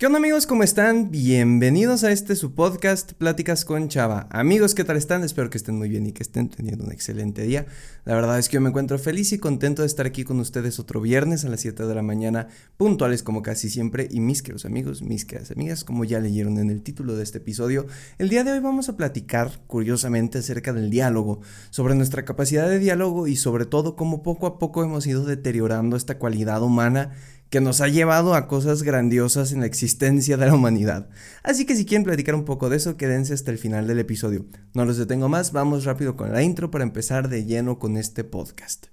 ¿Qué onda amigos? ¿Cómo están? Bienvenidos a este su podcast Pláticas con Chava. Amigos, ¿qué tal están? Espero que estén muy bien y que estén teniendo un excelente día. La verdad es que yo me encuentro feliz y contento de estar aquí con ustedes otro viernes a las 7 de la mañana, puntuales como casi siempre. Y mis queridos amigos, mis queridas amigas, como ya leyeron en el título de este episodio, el día de hoy vamos a platicar curiosamente acerca del diálogo, sobre nuestra capacidad de diálogo y sobre todo cómo poco a poco hemos ido deteriorando esta cualidad humana que nos ha llevado a cosas grandiosas en la existencia de la humanidad. Así que si quieren platicar un poco de eso, quédense hasta el final del episodio. No los detengo más, vamos rápido con la intro para empezar de lleno con este podcast.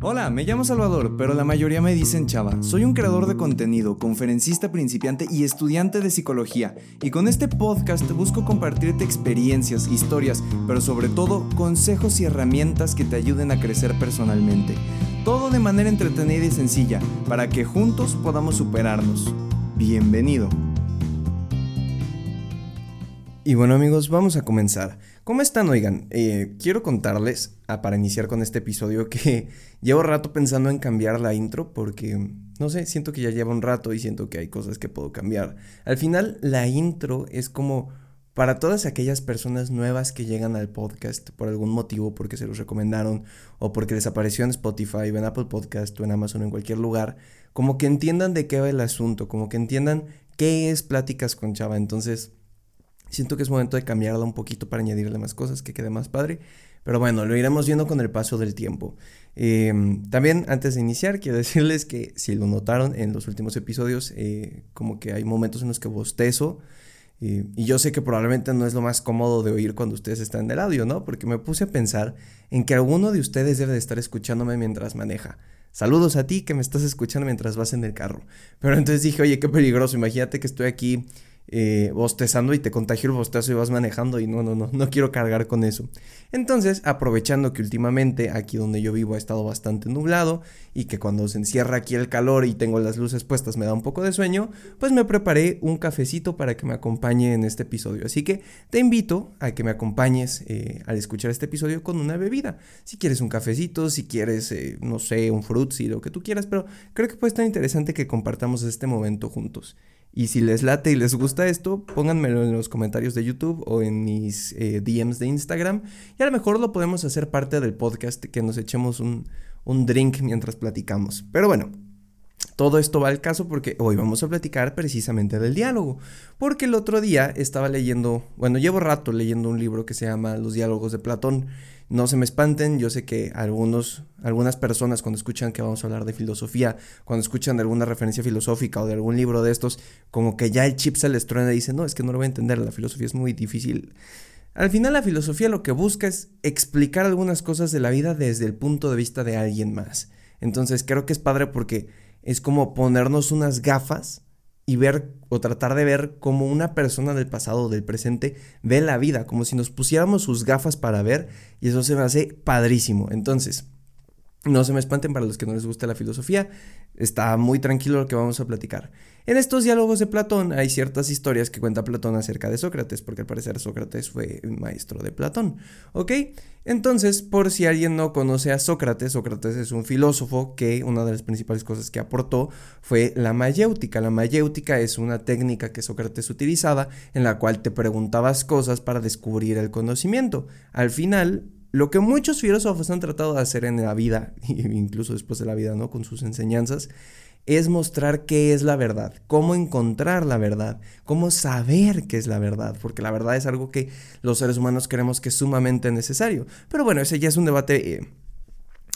Hola, me llamo Salvador, pero la mayoría me dicen Chava. Soy un creador de contenido, conferencista principiante y estudiante de psicología. Y con este podcast busco compartirte experiencias, historias, pero sobre todo consejos y herramientas que te ayuden a crecer personalmente. Todo de manera entretenida y sencilla, para que juntos podamos superarnos. Bienvenido. Y bueno amigos, vamos a comenzar. ¿Cómo están? Oigan, eh, quiero contarles, ah, para iniciar con este episodio, que llevo rato pensando en cambiar la intro porque, no sé, siento que ya lleva un rato y siento que hay cosas que puedo cambiar. Al final, la intro es como para todas aquellas personas nuevas que llegan al podcast por algún motivo, porque se los recomendaron o porque les apareció en Spotify, o en Apple Podcast o en Amazon o en cualquier lugar, como que entiendan de qué va el asunto, como que entiendan qué es Pláticas con Chava. Entonces, siento que es momento de cambiarla un poquito para añadirle más cosas, que quede más padre. Pero bueno, lo iremos viendo con el paso del tiempo. Em, también, antes de iniciar, quiero decirles que si lo notaron en los últimos episodios, eh, como que hay momentos en los que bostezo. Y, yo sé que probablemente no es lo más cómodo de oír cuando ustedes están en el audio, ¿no? Porque me puse a pensar en que alguno de ustedes debe de estar escuchándome mientras maneja. Saludos a ti que me estás escuchando mientras vas en el carro. Pero entonces dije, oye, qué peligroso. Imagínate que estoy aquí eh, bostezando y te contagio el bostezo y vas manejando y no, no, no, no quiero cargar con eso. Entonces, aprovechando que últimamente aquí donde yo vivo ha estado bastante nublado y que cuando se encierra aquí el calor y tengo las luces puestas me da un poco de sueño, pues me preparé un cafecito para que me acompañe en este episodio. Así que te invito a que me acompañes eh, al escuchar este episodio con una bebida. Si quieres un cafecito, si quieres, eh, no sé, un si lo que tú quieras, pero creo que puede estar interesante que compartamos este momento juntos. Y si les late y les gusta esto, pónganmelo en los comentarios de YouTube o en mis eh, DMs de Instagram. Y a lo mejor lo podemos hacer parte del podcast, que nos echemos un, un drink mientras platicamos. Pero bueno, todo esto va al caso porque hoy vamos a platicar precisamente del diálogo. Porque el otro día estaba leyendo, bueno, llevo rato leyendo un libro que se llama Los diálogos de Platón. No se me espanten, yo sé que algunos, algunas personas cuando escuchan que vamos a hablar de filosofía, cuando escuchan de alguna referencia filosófica o de algún libro de estos, como que ya el chip se les truena y dicen, no, es que no lo voy a entender, la filosofía es muy difícil. Al final la filosofía lo que busca es explicar algunas cosas de la vida desde el punto de vista de alguien más. Entonces creo que es padre porque es como ponernos unas gafas y ver o tratar de ver cómo una persona del pasado o del presente ve la vida, como si nos pusiéramos sus gafas para ver y eso se me hace padrísimo. Entonces, no se me espanten para los que no les gusta la filosofía, está muy tranquilo lo que vamos a platicar. En estos diálogos de Platón hay ciertas historias que cuenta Platón acerca de Sócrates, porque al parecer Sócrates fue maestro de Platón. ¿Ok? Entonces, por si alguien no conoce a Sócrates, Sócrates es un filósofo que una de las principales cosas que aportó fue la mayéutica. La mayéutica es una técnica que Sócrates utilizaba en la cual te preguntabas cosas para descubrir el conocimiento. Al final, lo que muchos filósofos han tratado de hacer en la vida, incluso después de la vida, ¿no? Con sus enseñanzas, es mostrar qué es la verdad, cómo encontrar la verdad, cómo saber qué es la verdad, porque la verdad es algo que los seres humanos creemos que es sumamente necesario. Pero bueno, ese ya es un debate eh,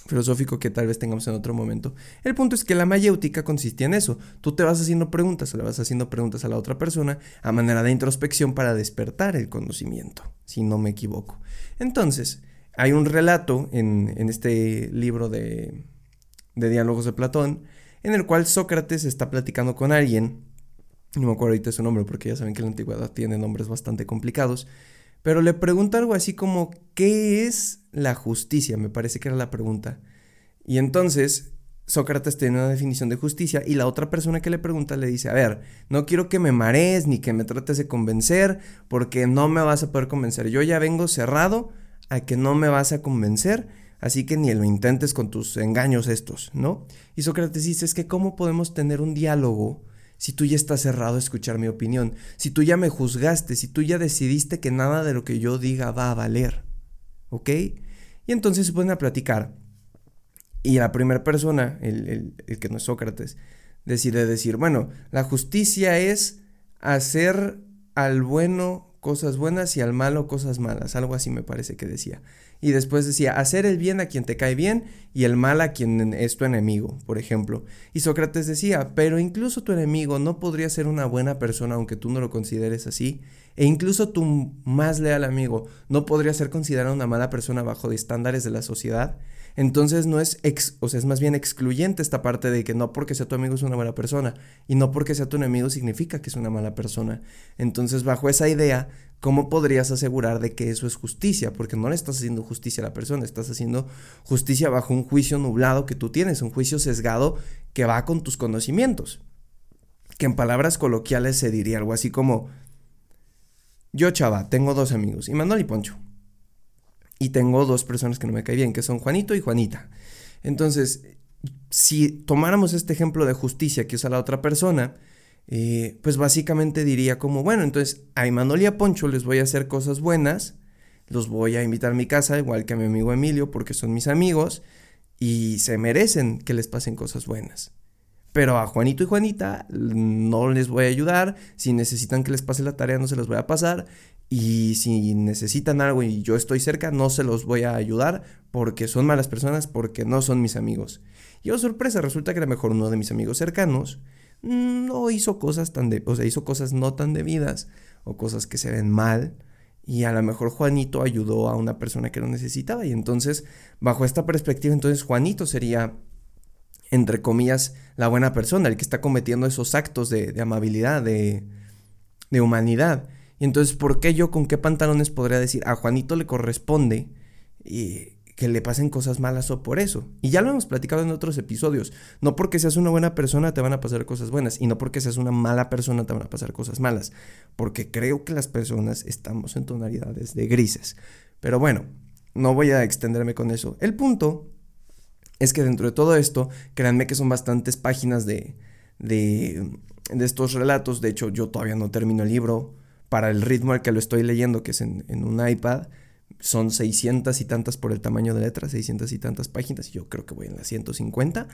filosófico que tal vez tengamos en otro momento. El punto es que la mayéutica consistía en eso. Tú te vas haciendo preguntas, le vas haciendo preguntas a la otra persona a manera de introspección para despertar el conocimiento, si no me equivoco. Entonces, hay un relato en, este libro de, de diálogos de Platón en el cual Sócrates está platicando con alguien, no me acuerdo ahorita su nombre porque ya saben que la antigüedad tiene nombres bastante complicados, pero le pregunta algo así como, ¿qué es la justicia? Me parece que era la pregunta. Y entonces Sócrates tiene una definición de justicia y la otra persona que le pregunta le dice, a ver, no quiero que me marees ni que me trates de convencer porque no me vas a poder convencer. Yo ya vengo cerrado a que no me vas a convencer Así que ni lo intentes con tus engaños estos, ¿no? Y Sócrates dice, es que ¿cómo podemos tener un diálogo si tú ya estás cerrado a escuchar mi opinión, si tú ya me juzgaste, si tú ya decidiste que nada de lo que yo diga va a valer. ¿Ok? Y entonces se ponen a platicar. Y la primera persona, el, el que no es Sócrates, decide decir, bueno, la justicia es hacer al bueno cosas buenas y al malo cosas malas, algo así me parece que decía. Y después decía, hacer el bien a quien te cae bien y el mal a quien es tu enemigo, por ejemplo. Y Sócrates decía, pero incluso tu enemigo no podría ser una buena persona aunque tú no lo consideres así. E incluso tu más leal amigo no podría ser considerado una mala persona bajo de estándares de la sociedad. Entonces no es, ex, o sea, es más bien excluyente esta parte de que no porque sea tu amigo es una buena persona y no porque sea tu enemigo significa que es una mala persona. Entonces bajo esa idea, ¿cómo podrías asegurar de que eso es justicia? Porque no le estás haciendo justicia a la persona, estás haciendo justicia bajo un juicio nublado que tú tienes, un juicio sesgado que va con tus conocimientos. Que en palabras coloquiales se diría algo así como, yo chava, tengo dos amigos, Manuel y Poncho y tengo dos personas que no me caen bien, que son Juanito y Juanita. Entonces, si tomáramos este ejemplo de justicia que usa la otra persona, eh, pues básicamente diría como, bueno, entonces a Emanuel y a Poncho les voy a hacer cosas buenas, los voy a invitar a mi casa, igual que a mi amigo Emilio, porque son mis amigos y se merecen que les pasen cosas buenas. Pero a Juanito y Juanita no les voy a ayudar, si necesitan que les pase la tarea no se las voy a pasar y si necesitan algo y yo estoy cerca, no se los voy a ayudar porque son malas personas, porque no son mis amigos. Y oh sorpresa, resulta que a lo mejor uno de mis amigos cercanos no hizo cosas tan de, o sea, hizo cosas no tan debidas o cosas que se ven mal y a lo mejor Juanito ayudó a una persona que lo necesitaba y entonces bajo esta perspectiva entonces Juanito sería entre comillas la buena persona, el que está cometiendo esos actos de, amabilidad, de, de humanidad. Y entonces, ¿por qué yo con qué pantalones podría decir a Juanito le corresponde y que le pasen cosas malas o por eso? Y ya lo hemos platicado en otros episodios. No porque seas una buena persona te van a pasar cosas buenas y no porque seas una mala persona te van a pasar cosas malas. Porque creo que las personas estamos en tonalidades de grises. Pero bueno, no voy a extenderme con eso. El punto es que dentro de todo esto, créanme que son bastantes páginas de, de, estos relatos. De hecho, yo todavía no termino el libro para el ritmo al que lo estoy leyendo, que es en, un iPad, son 600 y tantas por el tamaño de letra, 600 y tantas páginas, yo creo que voy en las 150.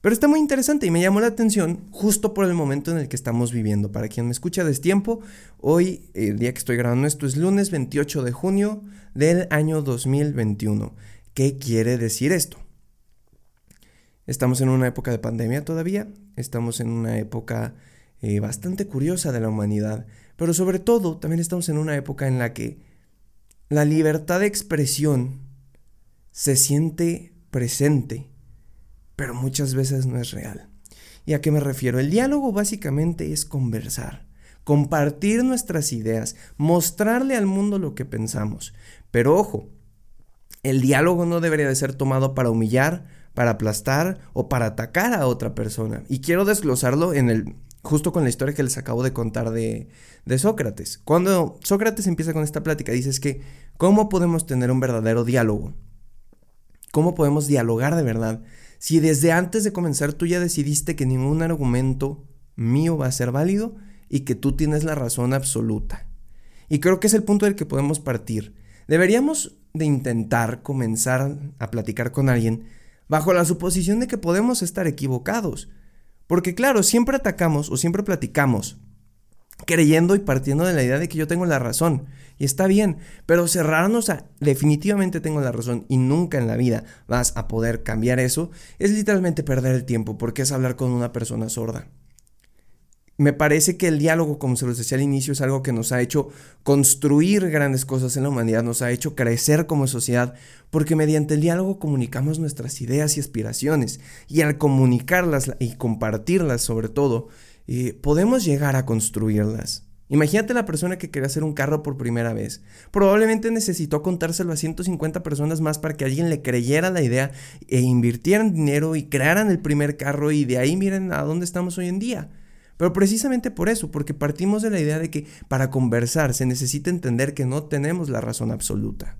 Pero está muy interesante y me llamó la atención justo por el momento en el que estamos viviendo. Para quien me escucha de tiempo, hoy, el día que estoy grabando esto, es lunes 28 de junio del año 2021. ¿Qué quiere decir esto? Estamos en una época de pandemia todavía, estamos en una época eh, bastante curiosa de la humanidad, pero sobre todo también estamos en una época en la que la libertad de expresión se siente presente, pero muchas veces no es real. ¿Y a qué me refiero? El diálogo básicamente es conversar, compartir nuestras ideas, mostrarle al mundo lo que pensamos. Pero ojo, el diálogo no debería de ser tomado para humillar, para aplastar o para atacar a otra persona. Y quiero desglosarlo en el justo con la historia que les acabo de contar de, de Sócrates. Cuando Sócrates empieza con esta plática, dices que, ¿cómo podemos tener un verdadero diálogo? ¿Cómo podemos dialogar de verdad? Si desde antes de comenzar tú ya decidiste que ningún argumento mío va a ser válido y que tú tienes la razón absoluta. Y creo que es el punto del que podemos partir. Deberíamos de intentar comenzar a platicar con alguien bajo la suposición de que podemos estar equivocados. Porque claro, siempre atacamos o siempre platicamos creyendo y partiendo de la idea de que yo tengo la razón. Y está bien, pero cerrarnos a definitivamente tengo la razón y nunca en la vida vas a poder cambiar eso, es literalmente perder el tiempo porque es hablar con una persona sorda. Me parece que el diálogo, como se los decía al inicio, es algo que nos ha hecho construir grandes cosas en la humanidad, nos ha hecho crecer como sociedad, porque mediante el diálogo comunicamos nuestras ideas y aspiraciones, y al comunicarlas y compartirlas sobre todo, eh, podemos llegar a construirlas. Imagínate la persona que quería hacer un carro por primera vez. Probablemente necesitó contárselo a 150 personas más para que alguien le creyera la idea e invirtieran dinero y crearan el primer carro y de ahí miren a dónde estamos hoy en día. Pero precisamente por eso, porque partimos de la idea de que para conversar se necesita entender que no tenemos la razón absoluta.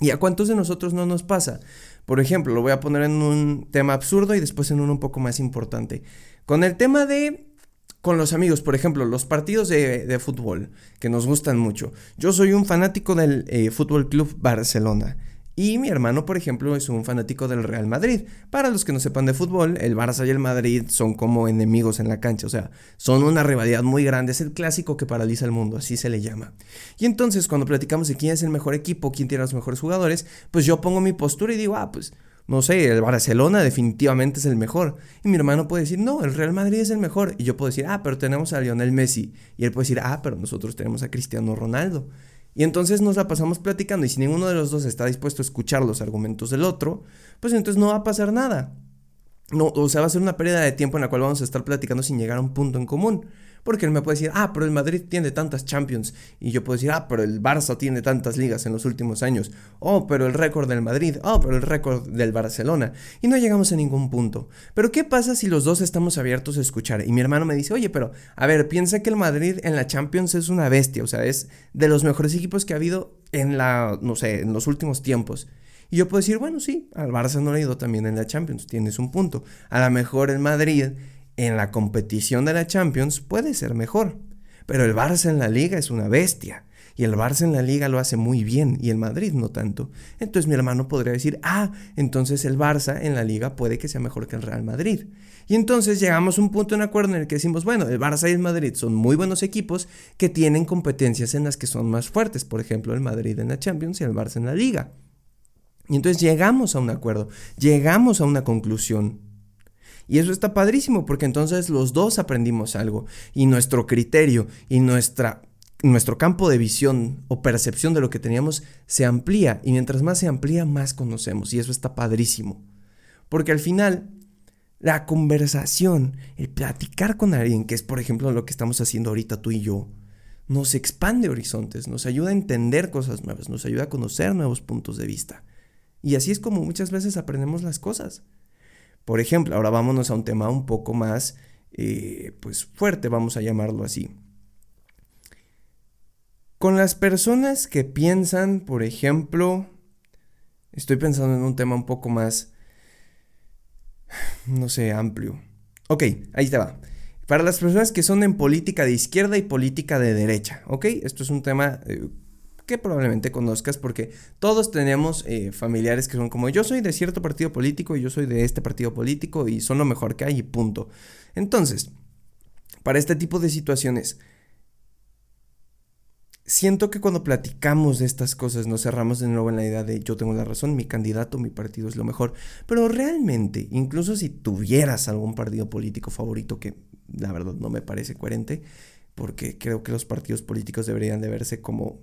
¿Y a cuántos de nosotros no nos pasa? Por ejemplo, lo voy a poner en un tema absurdo y después en uno un poco más importante. Con el tema de con los amigos, por ejemplo, los partidos de, fútbol que nos gustan mucho. Yo soy un fanático del eh, Fútbol Club Barcelona. Y mi hermano, por ejemplo, es un fanático del Real Madrid. Para los que no sepan de fútbol, el Barça y el Madrid son como enemigos en la cancha, o sea, son una rivalidad muy grande, es el clásico que paraliza el mundo, así se le llama. Y entonces, cuando platicamos de quién es el mejor equipo, quién tiene los mejores jugadores, pues yo pongo mi postura y digo, ah, pues no sé, el Barcelona definitivamente es el mejor. Y mi hermano puede decir, no, el Real Madrid es el mejor. Y yo puedo decir, ah, pero tenemos a Lionel Messi. Y él puede decir, ah, pero nosotros tenemos a Cristiano Ronaldo. Y entonces nos la pasamos platicando y si ninguno de los dos está dispuesto a escuchar los argumentos del otro, pues entonces no va a pasar nada. No, o sea, va a ser una pérdida de tiempo en la cual vamos a estar platicando sin llegar a un punto en común. Porque él me puede decir, ah, pero el Madrid tiene tantas Champions. Y yo puedo decir, ah, pero el Barça tiene tantas ligas en los últimos años. Oh, pero el récord del Madrid. Oh, pero el récord del Barcelona. Y no llegamos a ningún punto. Pero ¿qué pasa si los dos estamos abiertos a escuchar? Y mi hermano me dice, oye, pero, a ver, piensa que el Madrid en la Champions es una bestia. O sea, es de los mejores equipos que ha habido en la, no sé, en los últimos tiempos. Y yo puedo decir, bueno, sí, al Barça no le ha ido también en la Champions, tienes un punto. A lo mejor el Madrid en la competición de la Champions puede ser mejor. Pero el Barça en la liga es una bestia. Y el Barça en la liga lo hace muy bien y el Madrid no tanto. Entonces mi hermano podría decir, ah, entonces el Barça en la liga puede que sea mejor que el Real Madrid. Y entonces llegamos a un punto en acuerdo en el que decimos, bueno, el Barça y el Madrid son muy buenos equipos que tienen competencias en las que son más fuertes. Por ejemplo, el Madrid en la Champions y el Barça en la liga. Y entonces llegamos a un acuerdo, llegamos a una conclusión. Y eso está padrísimo porque entonces los dos aprendimos algo y nuestro criterio y nuestra, nuestro campo de visión o percepción de lo que teníamos se amplía y mientras más se amplía más conocemos y eso está padrísimo. Porque al final la conversación, el platicar con alguien, que es por ejemplo lo que estamos haciendo ahorita tú y yo, nos expande horizontes, nos ayuda a entender cosas nuevas, nos ayuda a conocer nuevos puntos de vista. Y así es como muchas veces aprendemos las cosas. Por ejemplo, ahora vámonos a un tema un poco más, eh, pues fuerte, vamos a llamarlo así. Con las personas que piensan, por ejemplo, estoy pensando en un tema un poco más, no sé, amplio. Ok, ahí te va. Para las personas que son en política de izquierda y política de derecha, ¿ok? Esto es un tema eh, que probablemente conozcas porque todos tenemos eh, familiares que son como yo soy de cierto partido político y yo soy de este partido político y son lo mejor que hay y punto. Entonces, para este tipo de situaciones, siento que cuando platicamos de estas cosas nos cerramos de nuevo en la idea de yo tengo la razón, mi candidato, mi partido es lo mejor. Pero realmente, incluso si tuvieras algún partido político favorito, que la verdad no me parece coherente, porque creo que los partidos políticos deberían de verse como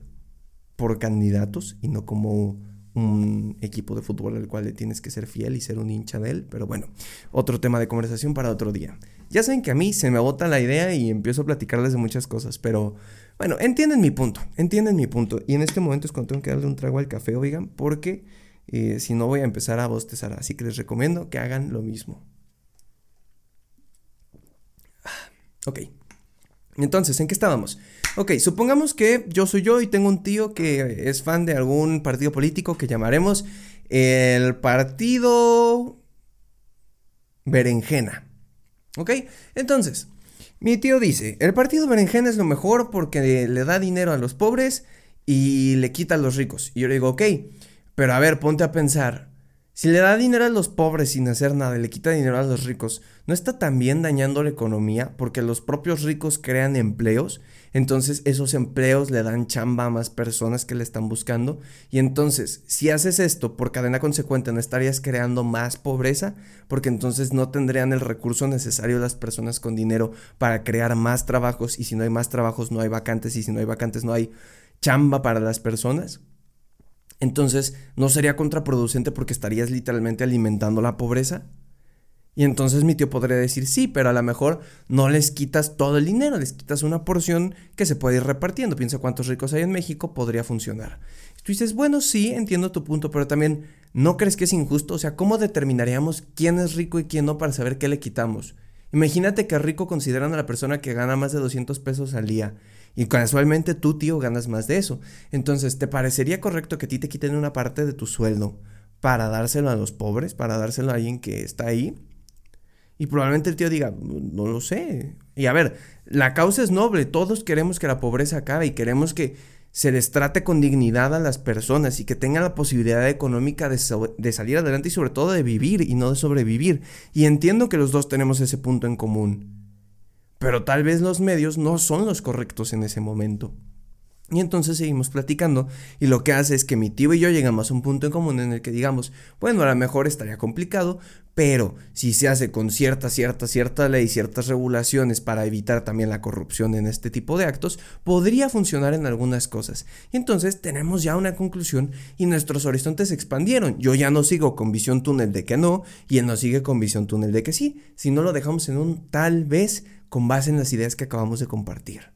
por candidatos y no como un equipo de fútbol al cual le tienes que ser fiel y ser un hincha de él. Pero bueno, otro tema de conversación para otro día. Ya saben que a mí se me bota la idea y empiezo a platicarles de muchas cosas, pero bueno, entienden mi punto, entienden mi punto. Y en este momento es cuando tengo que darle un trago al café, oigan, porque eh, si no voy a empezar a bostezar. Así que les recomiendo que hagan lo mismo. Ok. Entonces, ¿en qué estábamos? Ok, supongamos que yo soy yo y tengo un tío que es fan de algún partido político que llamaremos el partido berenjena. ¿Ok? Entonces, mi tío dice, el partido berenjena es lo mejor porque le da dinero a los pobres y le quita a los ricos. Y yo le digo, ok, pero a ver, ponte a pensar, si le da dinero a los pobres sin hacer nada y le quita dinero a los ricos, ¿no está también dañando la economía? Porque los propios ricos crean empleos, entonces esos empleos le dan chamba a más personas que le están buscando. Y entonces, si haces esto por cadena consecuente, ¿no estarías creando más pobreza? Porque entonces no tendrían el recurso necesario las personas con dinero para crear más trabajos. Y si no hay más trabajos, no hay vacantes. Y si no hay vacantes, no hay chamba para las personas entonces no sería contraproducente porque estarías literalmente alimentando la pobreza. Y entonces mi tío podría decir, sí, pero a lo mejor no les quitas todo el dinero, les quitas una porción que se puede ir repartiendo. Piensa cuántos ricos hay en México, podría funcionar. Y tú dices, bueno, sí, entiendo tu punto, pero también, ¿no crees que es injusto? O sea, ¿cómo determinaríamos quién es rico y quién no para saber qué le quitamos? Imagínate que rico consideran a la persona que gana más de 200 pesos al día y casualmente tú, tío, ganas más de eso. Entonces, ¿te parecería correcto que a ti te quiten una parte de tu sueldo para dárselo a los pobres, para dárselo a alguien que está ahí? Y probablemente el tío diga, no lo sé. Y a ver, la causa es noble, todos queremos que la pobreza acabe y queremos que se les trate con dignidad a las personas y que tengan la posibilidad económica de, de, salir adelante y sobre todo de vivir y no de sobrevivir. Y entiendo que los dos tenemos ese punto en común. Pero tal vez los medios no son los correctos en ese momento. Y entonces seguimos platicando y lo que hace es que mi tío y yo llegamos a un punto en común en el que digamos, bueno, a lo mejor estaría complicado, pero si se hace con cierta, cierta, cierta ley, ciertas regulaciones para evitar también la corrupción en este tipo de actos, podría funcionar en algunas cosas. Y entonces tenemos ya una conclusión y nuestros horizontes se expandieron. Yo ya no sigo con visión túnel de que no y él no sigue con visión túnel de que sí, si no lo dejamos en un tal vez con base en las ideas que acabamos de compartir.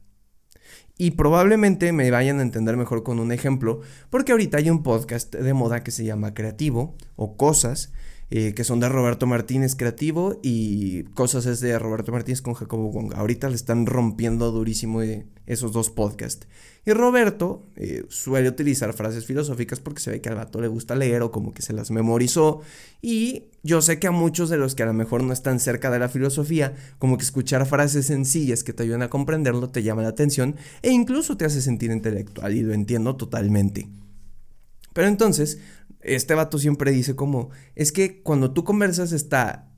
Y probablemente me vayan a entender mejor con un ejemplo, porque ahorita hay un podcast de moda que se llama Creativo o Cosas, eh, que son de Roberto Martínez Creativo y Cosas es de Roberto Martínez con Jacobo Wong. Ahorita le están rompiendo durísimo eh, esos dos podcasts. Y Roberto eh, suele utilizar frases filosóficas porque se ve que al vato le gusta leer o como que se las memorizó. Y yo sé que a muchos de los que a lo mejor no están cerca de la filosofía, como que escuchar frases sencillas que te ayudan a comprenderlo te llama la atención e incluso te hace sentir intelectual y lo entiendo totalmente. Pero entonces, este vato siempre dice como, es que cuando tú conversas está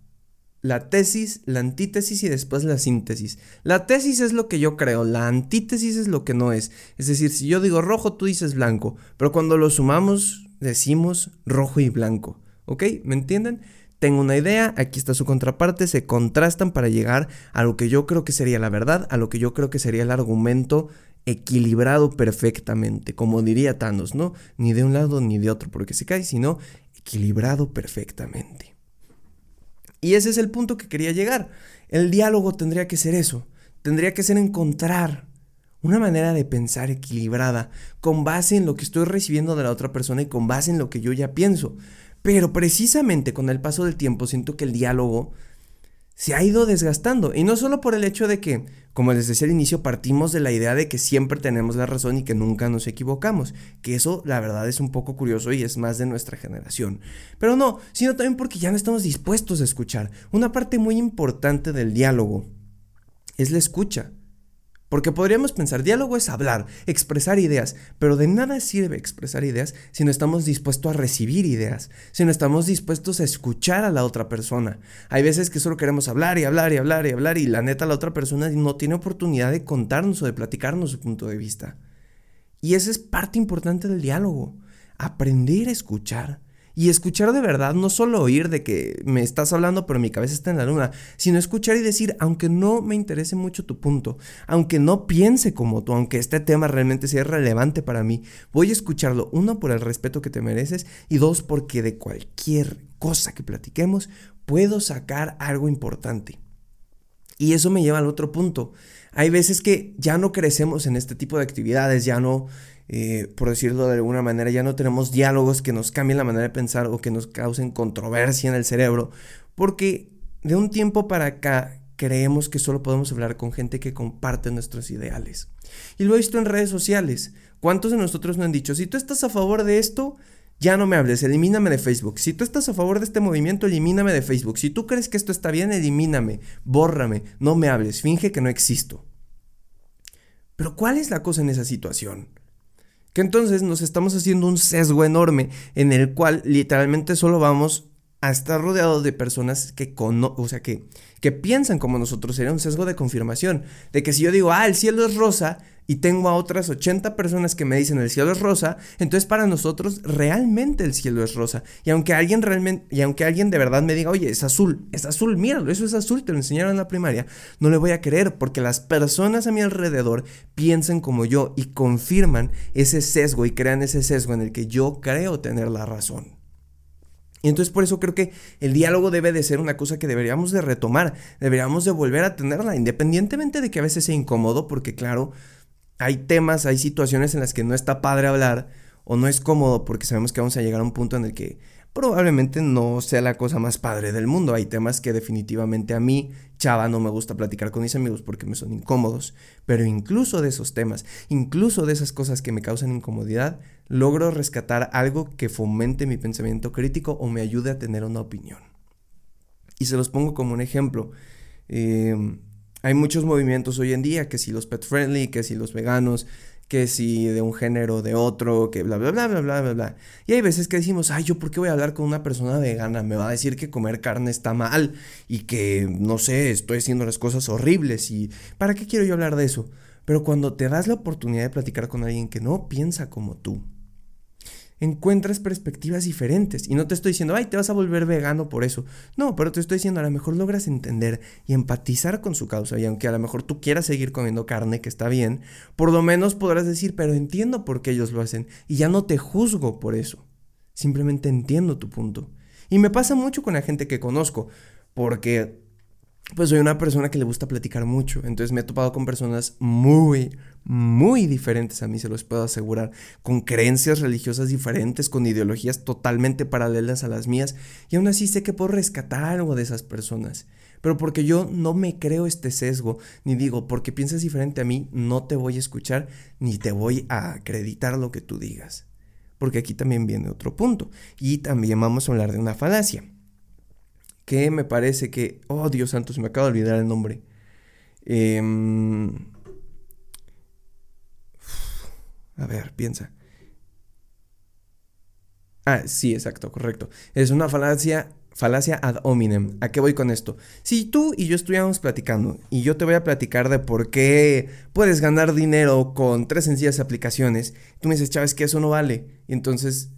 la tesis, la antítesis y después la síntesis. La tesis es lo que yo creo, la antítesis es lo que no es. Es decir, si yo digo rojo, tú dices blanco, pero cuando lo sumamos decimos rojo y blanco. ¿Ok? ¿Me entienden? Tengo una idea, aquí está su contraparte, se contrastan para llegar a lo que yo creo que sería la verdad, a lo que yo creo que sería el argumento equilibrado perfectamente, como diría Thanos, ¿no? Ni de un lado ni de otro porque se cae, sino equilibrado perfectamente. Y ese es el punto que quería llegar. El diálogo tendría que ser eso, tendría que ser encontrar una manera de pensar equilibrada, con base en lo que estoy recibiendo de la otra persona y con base en lo que yo ya pienso. Pero precisamente con el paso del tiempo siento que el diálogo se ha ido desgastando. Y no solo por el hecho de que, como les decía inicio, partimos de la idea de que siempre tenemos la razón y que nunca nos equivocamos. Que eso, la verdad, es un poco curioso y es más de nuestra generación. Pero no, sino también porque ya no estamos dispuestos a escuchar. Una parte muy importante del diálogo es la escucha. Porque podríamos pensar, diálogo es hablar, expresar ideas, pero de nada sirve expresar ideas si no estamos dispuestos a recibir ideas, si no estamos dispuestos a escuchar a la otra persona. Hay veces que solo queremos hablar y hablar y hablar y hablar y la neta la otra persona no tiene oportunidad de contarnos o de platicarnos su punto de vista. Y esa es parte importante del diálogo, aprender a escuchar y escuchar de verdad, no solo oír de que me estás hablando pero mi cabeza está en la luna, sino escuchar y decir, aunque no me interese mucho tu punto, aunque no piense como tú, aunque este tema realmente sea relevante para mí, voy a escucharlo, uno, por el respeto que te mereces y dos, porque de cualquier cosa que platiquemos puedo sacar algo importante. Y eso me lleva al otro punto. Hay veces que ya no crecemos en este tipo de actividades, ya no eh, por decirlo de alguna manera, ya no tenemos diálogos que nos cambien la manera de pensar o que nos causen controversia en el cerebro, porque de un tiempo para acá creemos que solo podemos hablar con gente que comparte nuestros ideales. Y lo he visto en redes sociales. ¿Cuántos de nosotros no han dicho, si tú estás a favor de esto, ya no me hables, elimíname de Facebook. Si tú estás a favor de este movimiento, elimíname de Facebook. Si tú crees que esto está bien, elimíname, bórrame, no me hables, finge que no existo. Pero ¿cuál es la cosa en esa situación? Que entonces nos estamos haciendo un sesgo enorme en el cual literalmente solo vamos a estar rodeados de personas que, o sea, que, que piensan como nosotros. Sería un sesgo de confirmación. De que si yo digo, ah, el cielo es rosa, y tengo a otras 80 personas que me dicen el cielo es rosa, entonces para nosotros realmente el cielo es rosa. Y aunque alguien realmente, y aunque alguien de verdad me diga, oye, es azul, es azul, míralo, eso es azul, te lo enseñaron en la primaria, no le voy a creer porque las personas a mi alrededor piensan como yo y confirman ese sesgo y crean ese sesgo en el que yo creo tener la razón. Y entonces por eso creo que el diálogo debe de ser una cosa que deberíamos de retomar, deberíamos de volver a tenerla, independientemente de que a veces sea incómodo, porque claro, hay temas, hay situaciones en las que no está padre hablar o no es cómodo porque sabemos que vamos a llegar a un punto en el que probablemente no sea la cosa más padre del mundo. Hay temas que definitivamente a mí, chava, no me gusta platicar con mis amigos porque me son incómodos. Pero incluso de esos temas, incluso de esas cosas que me causan incomodidad, logro rescatar algo que fomente mi pensamiento crítico o me ayude a tener una opinión. Y se los pongo como un ejemplo. Eh, hay muchos movimientos hoy en día, que si los pet friendly, que si los veganos, que si de un género, de otro, que bla, bla, bla, bla, bla, bla, bla. Y hay veces que decimos, ay, ¿yo por qué voy a hablar con una persona vegana? Me va a decir que comer carne está mal y que, no sé, estoy haciendo las cosas horribles y ¿para qué quiero yo hablar de eso? Pero cuando te das la oportunidad de platicar con alguien que no piensa como tú, encuentras perspectivas diferentes. Y no te estoy diciendo, ay, te vas a volver vegano por eso. No, pero te estoy diciendo, a lo mejor logras entender y empatizar con su causa. Y aunque a lo mejor tú quieras seguir comiendo carne, que está bien, por lo menos podrás decir, pero entiendo por qué ellos lo hacen. Y ya no te juzgo por eso. Simplemente entiendo tu punto. Y me pasa mucho con la gente que conozco, porque pues soy una persona que le gusta platicar mucho, entonces me he topado con personas muy, muy diferentes a mí, se los puedo asegurar, con creencias religiosas diferentes, con ideologías totalmente paralelas a las mías, y aún así sé que puedo rescatar algo de esas personas. Pero porque yo no me creo este sesgo, ni digo, porque piensas diferente a mí, no te voy a escuchar, ni te voy a acreditar lo que tú digas. Porque aquí también viene otro punto, y también vamos a hablar de una falacia que me parece que, oh Dios santo, se me acaba de olvidar el nombre. Em, a ver, piensa. Ah, sí, exacto, correcto. Es una falacia, falacia ad hominem. ¿A qué voy con esto? Si tú y yo estuviéramos platicando y yo te voy a platicar de por qué puedes ganar dinero con tres sencillas aplicaciones, tú me dices, Chávez, que eso no vale. Y entonces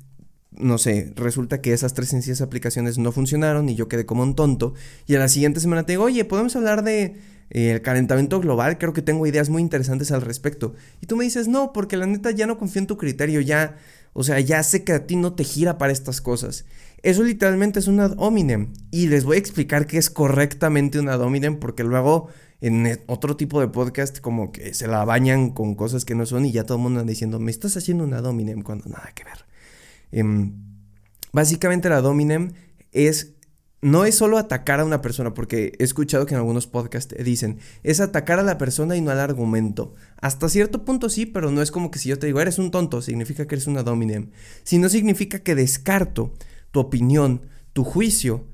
no sé, resulta que esas tres sencillas aplicaciones no funcionaron y yo quedé como un tonto. Y a la siguiente semana te digo, oye, podemos hablar de eh, el calentamiento global, creo que tengo ideas muy interesantes al respecto. Y tú me dices, no, porque la neta ya no confío en tu criterio, ya, o sea, ya sé que a ti no te gira para estas cosas. Eso literalmente es un ad hominem. Y les voy a explicar qué es correctamente un ad hominem, porque luego en e, otro tipo de podcast como que se la bañan con cosas que no son y ya todo el mundo anda diciendo, me estás haciendo un ad hominem cuando nada que ver. Em, básicamente la dominem es no es solo atacar a una persona, porque he escuchado que en algunos podcasts dicen, es atacar a la persona y no al argumento. Hasta cierto punto sí, pero no es como que si yo te digo, eres un tonto, significa que eres una dominem. Sino significa que descarto tu opinión, tu juicio,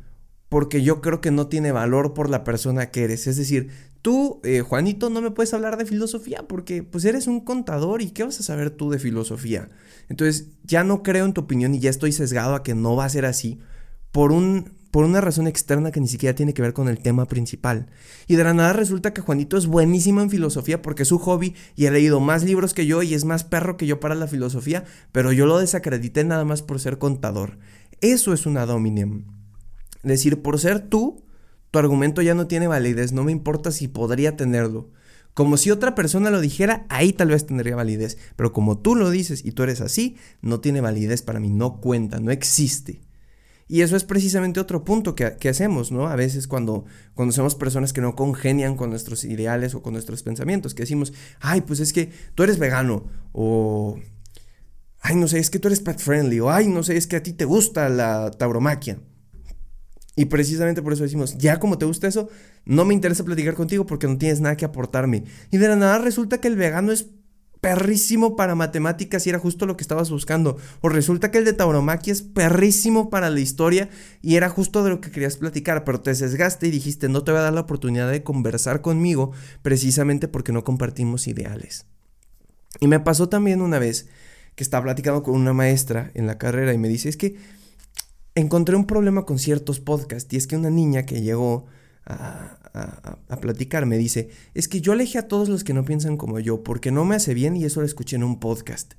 porque yo creo que no tiene valor por la persona que eres. Es decir, tú, eh, Juanito, no me puedes hablar de filosofía porque pues eres un contador y ¿qué vas a saber tú de filosofía? Entonces ya no creo en tu opinión y ya estoy sesgado a que no va a ser así por, un, por una razón externa que ni siquiera tiene que ver con el tema principal. Y de la nada resulta que Juanito es buenísimo en filosofía porque es su hobby y ha leído más libros que yo y es más perro que yo para la filosofía, pero yo lo desacredité nada más por ser contador. Eso es una dominium. Decir, por ser tú, tu argumento ya no tiene validez, no me importa si podría tenerlo. Como si otra persona lo dijera, ahí tal vez tendría validez. Pero como tú lo dices y tú eres así, no tiene validez para mí, no cuenta, no existe. Y eso es precisamente otro punto que, hacemos, ¿no? A veces cuando, cuando somos personas que no congenian con nuestros ideales o con nuestros pensamientos, que decimos, ay, pues es que tú eres vegano, o, ay, no sé, es que tú eres pet friendly, o ay, no sé, es que a ti te gusta la tauromaquia. Y precisamente por eso decimos, ya como te gusta eso, no me interesa platicar contigo porque no tienes nada que aportarme. Y de la nada resulta que el vegano es perrísimo para matemáticas y era justo lo que estabas buscando. O resulta que el de tauromaquia es perrísimo para la historia y era justo de lo que querías platicar, pero te sesgaste y dijiste, no te voy a dar la oportunidad de conversar conmigo precisamente porque no compartimos ideales. Y me pasó también una vez que estaba platicando con una maestra en la carrera y me dice, es que encontré un problema con ciertos podcasts y es que una niña que llegó a, platicar me dice, es que yo alejé a todos los que no piensan como yo porque no me hace bien y eso lo escuché en un podcast.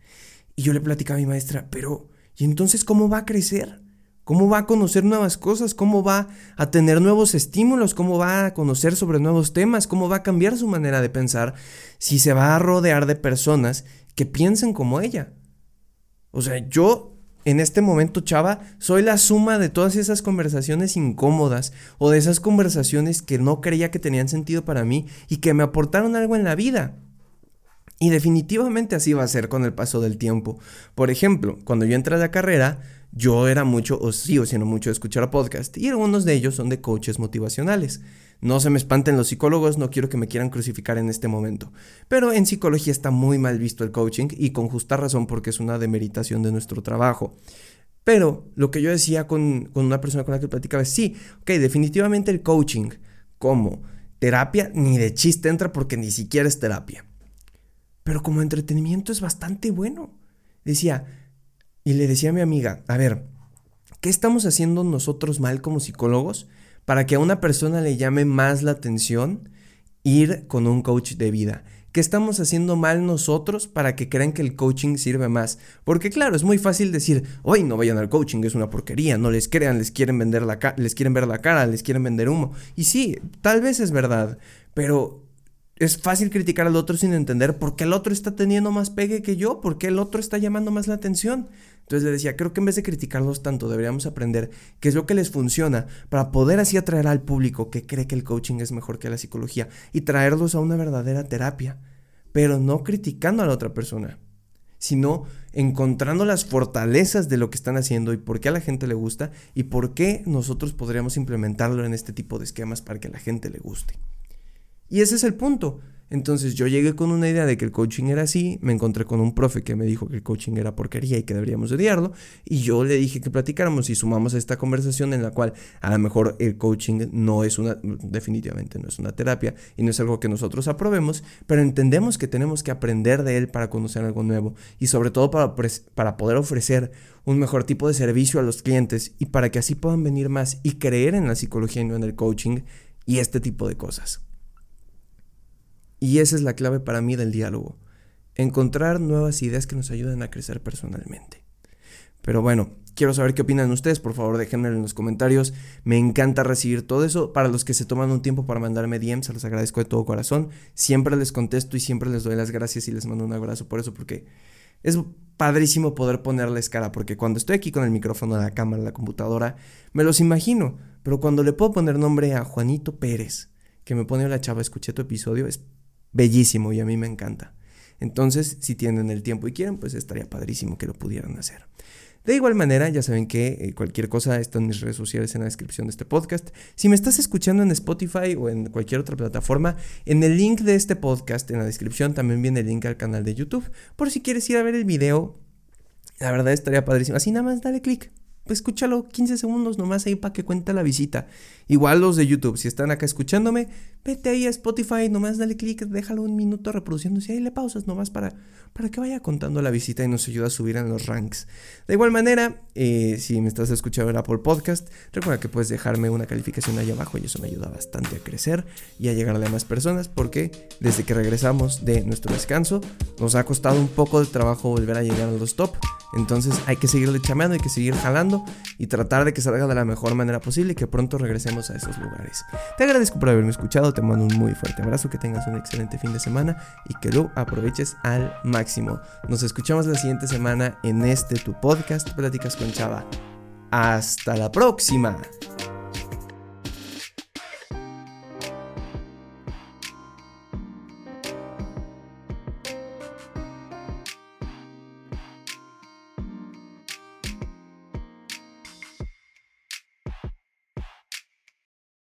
Y yo le platicaba a mi maestra, pero ¿y entonces cómo va a crecer? ¿Cómo va a conocer nuevas cosas? ¿Cómo va a tener nuevos estímulos? ¿Cómo va a conocer sobre nuevos temas? ¿Cómo va a cambiar su manera de pensar si se va a rodear de personas que piensen como ella? O sea, yo en este momento, chava, soy la suma de todas esas conversaciones incómodas o de esas conversaciones que no creía que tenían sentido para mí y que me aportaron algo en la vida. Y definitivamente así va a ser con el paso del tiempo. Por ejemplo, cuando yo entré a la carrera, yo era mucho, o sigo siendo mucho, de escuchar podcast y algunos de ellos son de coaches motivacionales. No se me espanten los psicólogos, no quiero que me quieran crucificar en este momento. Pero en psicología está muy mal visto el coaching y con justa razón porque es una demeritación de nuestro trabajo. Pero lo que yo decía con, una persona con la que platicaba es, sí, ok, definitivamente el coaching como terapia ni de chiste entra porque ni siquiera es terapia. Pero como entretenimiento es bastante bueno. Decía, y le decía a mi amiga, a ver, ¿qué estamos haciendo nosotros mal como psicólogos para que a una persona le llame más la atención ir con un coach de vida? ¿Qué estamos haciendo mal nosotros para que crean que el coaching sirve más? Porque claro, es muy fácil decir, hoy no vayan al coaching, es una porquería, no les crean, les quieren, vender la les quieren ver la cara, les quieren vender humo. Y sí, tal vez es verdad, pero es fácil criticar al otro sin entender por qué el otro está teniendo más pegue que yo, por qué el otro está llamando más la atención. Entonces le decía, creo que en vez de criticarlos tanto, deberíamos aprender qué es lo que les funciona para poder así atraer al público que cree que el coaching es mejor que la psicología y traerlos a una verdadera terapia, pero no criticando a la otra persona, sino encontrando las fortalezas de lo que están haciendo y por qué a la gente le gusta y por qué nosotros podríamos implementarlo en este tipo de esquemas para que a la gente le guste. Y ese es el punto. Entonces yo llegué con una idea de que el coaching era así, me encontré con un profe que me dijo que el coaching era porquería y que deberíamos odiarlo, y yo le dije que platicáramos y sumamos a esta conversación en la cual a lo mejor el coaching no es una, definitivamente no es una terapia y no es algo que nosotros aprobemos, pero entendemos que tenemos que aprender de él para conocer algo nuevo y sobre todo para, para poder ofrecer un mejor tipo de servicio a los clientes y para que así puedan venir más y creer en la psicología y no en el coaching y este tipo de cosas. Y esa es la clave para mí del diálogo. Encontrar nuevas ideas que nos ayuden a crecer personalmente. Pero bueno, quiero saber qué opinan ustedes, por favor déjenmelo en los comentarios. Me encanta recibir todo eso. Para los que se toman un tiempo para mandarme DMs, se los agradezco de todo corazón. Siempre les contesto y siempre les doy las gracias y les mando un abrazo por eso, porque es padrísimo poder ponerles cara, porque cuando estoy aquí con el micrófono, la cámara, la computadora, me los imagino, pero cuando le puedo poner nombre a Juanito Pérez, que me pone la chava, escuché tu episodio, es bellísimo y a mí me encanta. Entonces, si tienen el tiempo y quieren, pues estaría padrísimo que lo pudieran hacer. De igual manera, ya saben que eh, cualquier cosa está en mis redes sociales en la descripción de este podcast. Si me estás escuchando en Spotify o en cualquier otra plataforma, en el link de este podcast, en la descripción, también viene el link al canal de YouTube. Por si quieres ir a ver el video, la verdad estaría padrísimo. Así nada más dale clic pues escúchalo 15 segundos nomás ahí para que cuente la visita. Igual los de YouTube, si están acá escuchándome, vete ahí a Spotify, nomás dale clic, déjalo un minuto reproduciéndose ahí le pausas nomás para, para que vaya contando la visita y nos ayuda a subir en los ranks. De igual manera, eh, si me estás escuchando en Apple Podcast, recuerda que puedes dejarme una calificación ahí abajo y eso me ayuda bastante a crecer y a llegar a más personas porque desde que regresamos de nuestro descanso nos ha costado un poco de trabajo volver a llegar a los top. Entonces hay que seguirle chameando, hay que seguir jalando y tratar de que salga de la mejor manera posible y que pronto regresemos a esos lugares. Te agradezco por haberme escuchado, te mando un muy fuerte abrazo, que tengas un excelente fin de semana y que lo aproveches al máximo. Nos escuchamos la siguiente semana en este tu podcast, Pláticas con Chava. Hasta la próxima.